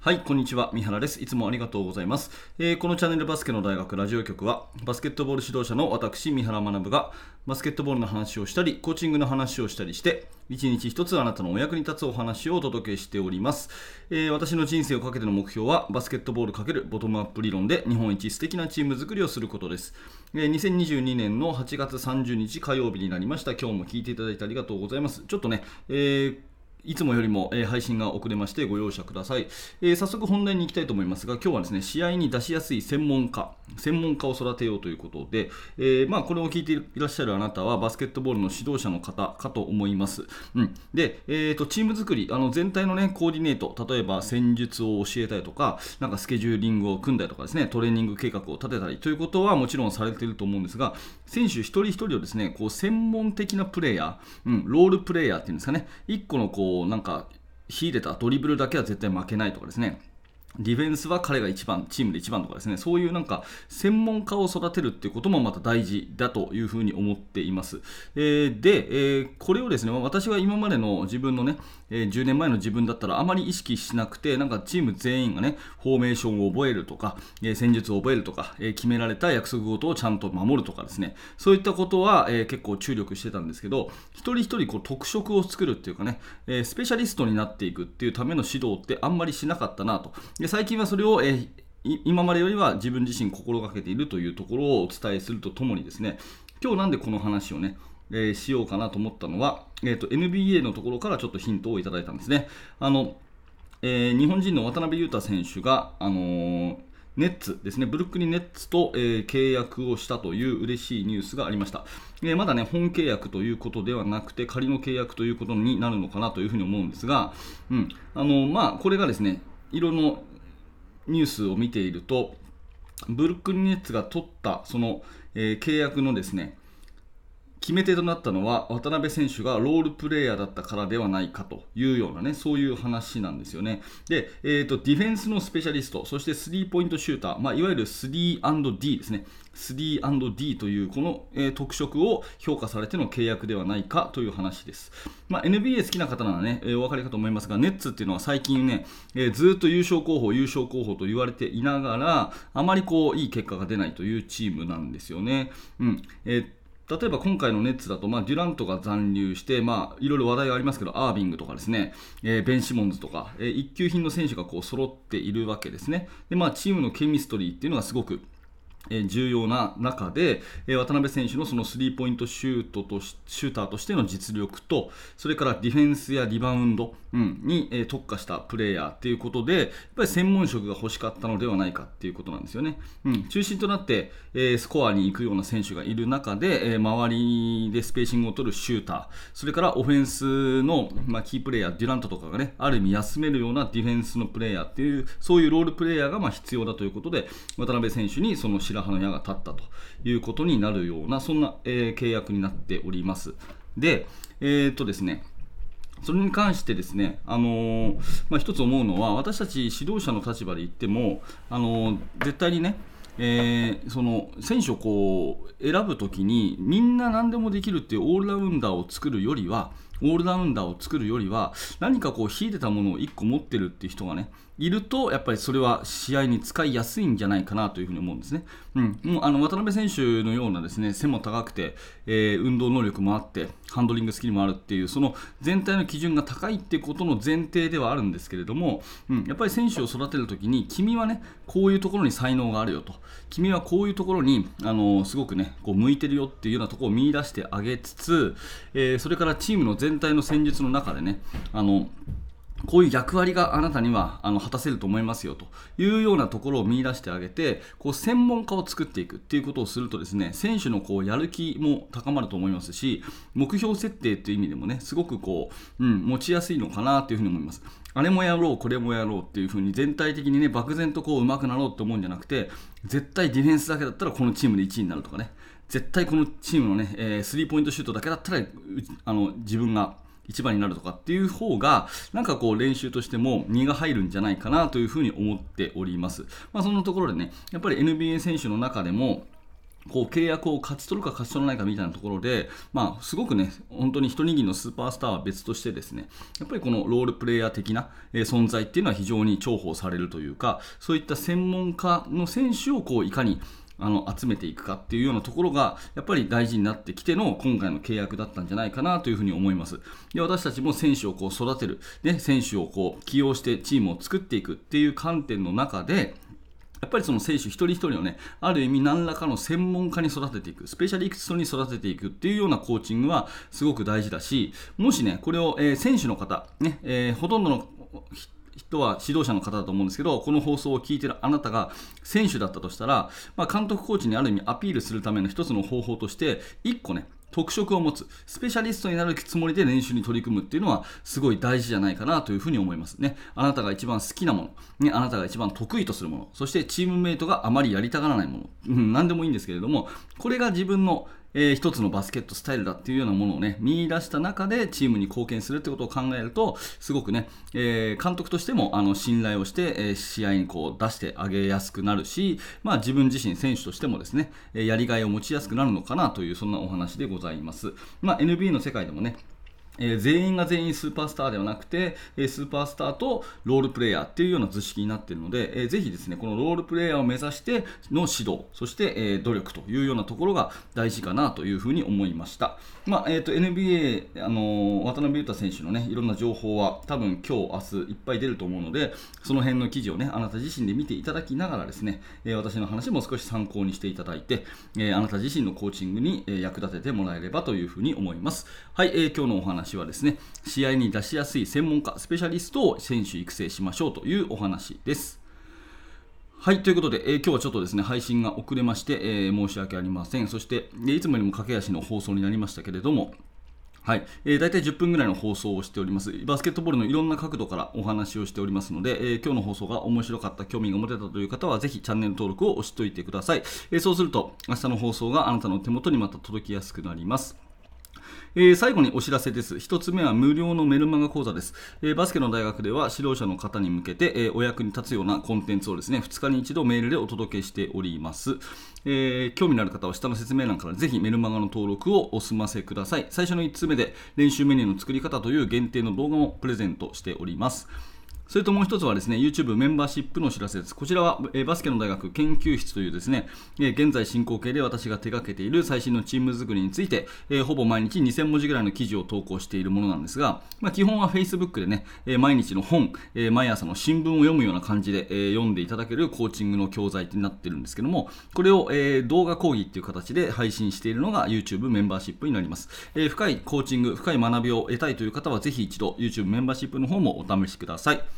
はい、こんにちは。三原です。いつもありがとうございます。えー、このチャンネルバスケの大学ラジオ局は、バスケットボール指導者の私、三原学が、バスケットボールの話をしたり、コーチングの話をしたりして、一日一つあなたのお役に立つお話をお届けしております。えー、私の人生をかけての目標は、バスケットボール×ボトムアップ理論で日本一素敵なチーム作りをすることです。えー、2022年の8月30日火曜日になりました。今日も聞いていただいてありがとうございます。ちょっとね、えーいつもよりも、え、配信が遅れましてご容赦ください、えー、早速本題に行きたいと思いますが今日はですね試合に出しやすい専門家専門家を育てようということで、えー、まあ、これを聞いていらっしゃるあなたはバスケットボールの指導者の方かと思います、うん、で、えーと、チーム作りあの全体の、ね、コーディネート例えば戦術を教えたりとかなんかスケジューリングを組んだりとかですねトレーニング計画を立てたりということはもちろんされていると思うんですが選手一人一人をですねこう専門的なプレーヤー、うん、ロールプレーヤーっていうんですかね1個のこうなんか秀でたドリブルだけは絶対負けないとかですねディフェンスは彼が一番、チームで一番とかですね、そういうなんか専門家を育てるっていうこともまた大事だというふうに思っています。えー、で、えー、これをですね、私は今までの自分のね、えー、10年前の自分だったらあまり意識しなくて、なんかチーム全員がね、フォーメーションを覚えるとか、え戦術を覚えるとか、え決められた約束事をちゃんと守るとかですね、そういったことは、え結構注力してたんですけど、一人一人こう特色を作るっていうかね、えスペシャリストになっていくっていうための指導ってあんまりしなかったなと。で最近はそれを、えー、今までよりは自分自身心がけているというところをお伝えするとともにですね今日なんでこの話をね、え、しようかなと思ったのは、えーと、NBA のところからちょっとヒントをいただいたんですね。あの、えー、日本人の渡辺裕太選手が、あのーネッツですね、ブルックリン・ネッツと、えー、契約をしたという嬉しいニュースがありました、え、まだね、本契約ということではなくて、仮の契約ということになるのかなというふうに思うんですが、うん。あのまあ、これがですね、色のニュースを見ていると、ブルックリン・ネッツが取ったその、え、契約のですね決め手となったのは渡辺選手がロールプレーヤーだったからではないかというようなねそういう話なんですよね。で、えーと、ディフェンスのスペシャリスト、そしてスリーポイントシューター、まあ、いわゆる 3&D ですね、3&D というこの、えー、特色を評価されての契約ではないかという話です。まあ、NBA 好きな方ならね、えー、お分かりかと思いますが、ネッツっていうのは最近ね、えー、ずっと優勝候補、優勝候補と言われていながら、あまりこういい結果が出ないというチームなんですよね。うんえー例えば今回のネッツだと、まあ、デュラントが残留して、まあ、いろいろ話題がありますけど、アービングとかですね、えー、ベン・シモンズとか、えー、一級品の選手がこう揃っているわけですね。で、まあ、チームのケミストリーっていうのがすごく重要な中で、渡辺選手のそのスリーポイントシュートとシューターとしての実力と、それからディフェンスやリバウンド、に特化したプレーヤーということで、やっぱり専門職が欲しかったのではないかということなんですよね。うん、中心となって、スコアに行くような選手がいる中で、周りでスペーシングを取るシューター、それからオフェンスの、まあ、キープレーヤー、デュラントとかがね、ある意味休めるようなディフェンスのプレーヤーっていう、そういうロールプレーヤーがま必要だということで、渡辺選手にその白羽の矢が立ったということになるような、そんな、えー、契約になっております。で、えー、っとですね、それに関してですね、あのー、まあ、一つ思うのは、私たち指導者の立場で言っても、あのー、絶対にね、えー、その選手をこう選ぶときにみんな何でもできるっていうオールラウンダーを作るよりはオールラウンダーを作るよりは何かこう秀でたものを1個持ってるっていう人がねいるとやっぱりそれは試合に使いやすいんじゃないかなというふうに思うんですね。うん、もうあの渡辺選手のようなですね背も高くて、えー、運動能力もあってハンドリングスキルもあるっていうその全体の基準が高いってことの前提ではあるんですけれども、うん、やっぱり選手を育てるときに君はねこういうところに才能があるよと。君はこういうところにあのすごくねこう向いてるよっていうようなところを見出してあげつつ、えー、それからチームの全体の戦術の中でねあのこういう役割があなたにはあの果たせると思いますよというようなところを見出してあげてこう専門家を作っていくっていうことをするとですね選手のこうやる気も高まると思いますし目標設定という意味でもねすごくこう、うん、持ちやすいのかなというふうに思います。あれもやろうこれもやろうっていうふうに全体的にね漠然とこう上手くなろうと思うんじゃなくて絶対ディフェンスだけだったらこのチームで1位になるとかね絶対このチームのね、えー、スリーポイントシュートだけだったらあの自分が一番になるとかっていう方が、なんかこう練習としても身が入るんじゃないかなというふうに思っております。まあ、そのところでね、やっぱり NBA 選手の中でも、こう契約を勝ち取るか勝ち取らないかみたいなところで、まあ、すごくね、本当に一握りのスーパースターは別としてですね、やっぱりこのロールプレイヤー的な、存在っていうのは非常に重宝されるというか、そういった専門家の選手をこういかにあの集めていくかっていうようなところがやっぱり大事になってきての今回の契約だったんじゃないかなというふうに思います。で私たちも選手をこう育てる、ね、選手をこう起用してチームを作っていくっていう観点の中でやっぱりその選手一人一人をね、ある意味何らかの専門家に育てていく、スペシャリストに育てていくっていうようなコーチングはすごく大事だし、もしね、これを、えー、選手の方、ね、えー、ほとんどの人は指導者の方だと思うんですけど、この放送を聞いているあなたが選手だったとしたら、まあ、監督コーチにある意味アピールするための一つの方法として、1個ね、特色を持つ、スペシャリストになるつもりで練習に取り組むっていうのはすごい大事じゃないかなというふうに思いますね。あなたが一番好きなもの、ね、あなたが一番得意とするもの、そしてチームメイトがあまりやりたがらないもの、うん、何でもいいんですけれども、これが自分のえー、一つのバスケットスタイルだっていうようなものをね見出した中でチームに貢献するってことを考えるとすごくね、えー、監督としてもあの信頼をして、えー、試合にこう出してあげやすくなるし、まあ、自分自身選手としてもですねやりがいを持ちやすくなるのかなというそんなお話でございます、まあ、NBA の世界でもねえ、全員が全員スーパースターではなくて、え、スーパースターとロールプレイヤーっていうような図式になっているので、えー、ぜひですね、このロールプレイヤーを目指しての指導、そして、え、努力というようなところが大事かなというふうに思いました。まあ、えーと、NBA、あのー、渡辺裕太選手のね、いろんな情報は多分今日、明日いっぱい出ると思うので、その辺の記事をね、あなた自身で見ていただきながらですね、え、私の話も少し参考にしていただいて、え、あなた自身のコーチングに、役立ててもらえればというふうに思います。はい、えー、今日のお話はですね、試合に出しやすい専門家、スペシャリストを選手育成しましょうというお話です。はい、ということで、えー、今日はちょっとですね、配信が遅れまして、えー、申し訳ありません。そして、いつもよりも駆け足の放送になりましたけれども、はい、えー、大体10分ぐらいの放送をしております。バスケットボールのいろんな角度からお話をしておりますので、えー、今日の放送が面白かった、興味が持てたという方は、ぜひチャンネル登録を押しておいてください。えー、そうすると、明日の放送があなたの手元にまた届きやすくなります。えー、最後にお知らせです。1つ目は無料のメルマガ講座です。えー、バスケの大学では指導者の方に向けて、えー、お役に立つようなコンテンツをですね、2日に1度メールでお届けしております。え興味のある方は下の説明欄からぜひメルマガの登録をお済ませください。最初の1つ目で練習メニューの作り方という限定の動画もプレゼントしております。それともう一つはですね、YouTube メンバーシップのお知らせです。こちらは、えバスケの大学研究室というですね、え現在進行形で私が手掛けている最新のチーム作りについて、えほぼ毎日2000文字ぐらいの記事を投稿しているものなんですが、まあ、基本は Facebook でね、え毎日の本、え毎朝の新聞を読むような感じで、え読んでいただけるコーチングの教材になってるんですけども、これを、え動画講義っていう形で配信しているのが YouTube メンバーシップになります。え深いコーチング、深い学びを得たいという方はぜひ一度 YouTube メンバーシップの方もお試しください。